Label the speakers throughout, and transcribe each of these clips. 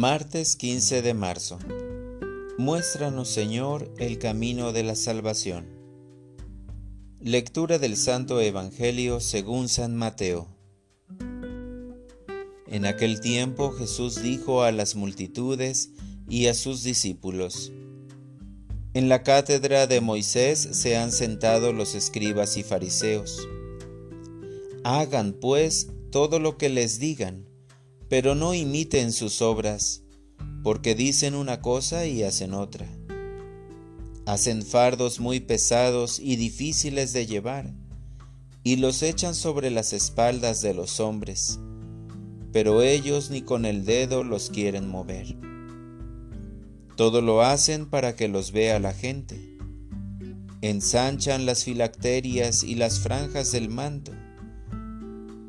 Speaker 1: Martes 15 de marzo. Muéstranos, Señor, el camino de la salvación. Lectura del Santo Evangelio según San Mateo. En aquel tiempo Jesús dijo a las multitudes y a sus discípulos, En la cátedra de Moisés se han sentado los escribas y fariseos. Hagan, pues, todo lo que les digan pero no imiten sus obras, porque dicen una cosa y hacen otra. Hacen fardos muy pesados y difíciles de llevar, y los echan sobre las espaldas de los hombres, pero ellos ni con el dedo los quieren mover. Todo lo hacen para que los vea la gente. Ensanchan las filacterias y las franjas del manto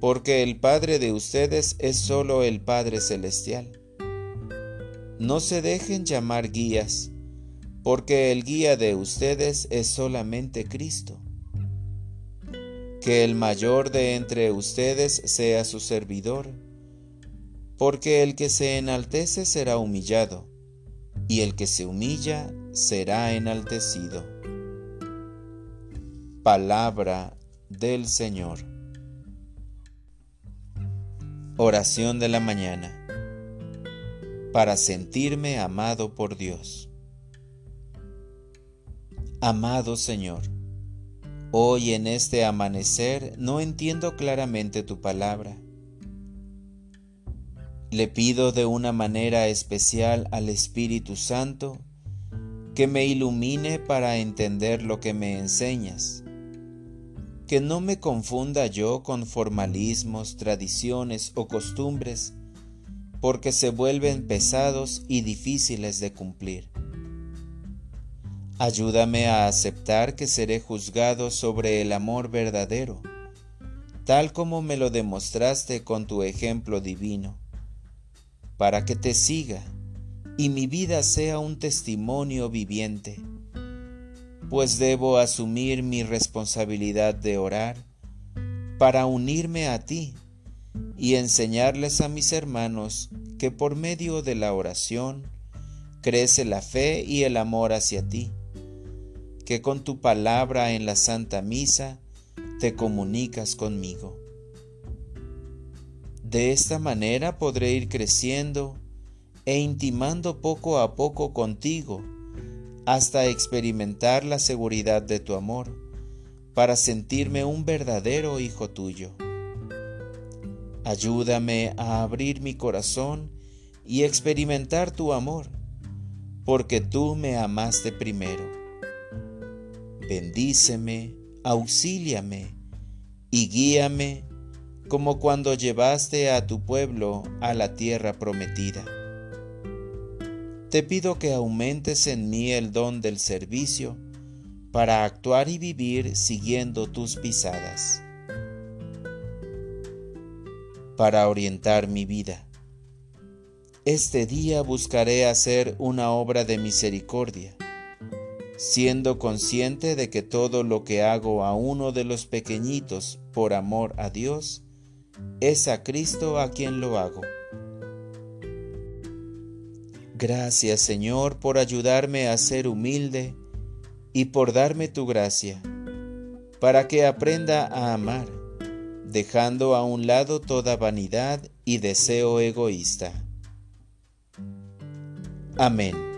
Speaker 1: porque el Padre de ustedes es solo el Padre Celestial. No se dejen llamar guías, porque el guía de ustedes es solamente Cristo. Que el mayor de entre ustedes sea su servidor, porque el que se enaltece será humillado, y el que se humilla será enaltecido. Palabra del Señor. Oración de la mañana. Para sentirme amado por Dios. Amado Señor, hoy en este amanecer no entiendo claramente tu palabra. Le pido de una manera especial al Espíritu Santo que me ilumine para entender lo que me enseñas que no me confunda yo con formalismos, tradiciones o costumbres, porque se vuelven pesados y difíciles de cumplir. Ayúdame a aceptar que seré juzgado sobre el amor verdadero, tal como me lo demostraste con tu ejemplo divino, para que te siga y mi vida sea un testimonio viviente pues debo asumir mi responsabilidad de orar para unirme a ti y enseñarles a mis hermanos que por medio de la oración crece la fe y el amor hacia ti, que con tu palabra en la Santa Misa te comunicas conmigo. De esta manera podré ir creciendo e intimando poco a poco contigo, hasta experimentar la seguridad de tu amor, para sentirme un verdadero hijo tuyo. Ayúdame a abrir mi corazón y experimentar tu amor, porque tú me amaste primero. Bendíceme, auxíliame y guíame como cuando llevaste a tu pueblo a la tierra prometida te pido que aumentes en mí el don del servicio para actuar y vivir siguiendo tus pisadas. Para orientar mi vida. Este día buscaré hacer una obra de misericordia, siendo consciente de que todo lo que hago a uno de los pequeñitos por amor a Dios, es a Cristo a quien lo hago. Gracias Señor por ayudarme a ser humilde y por darme tu gracia, para que aprenda a amar, dejando a un lado toda vanidad y deseo egoísta. Amén.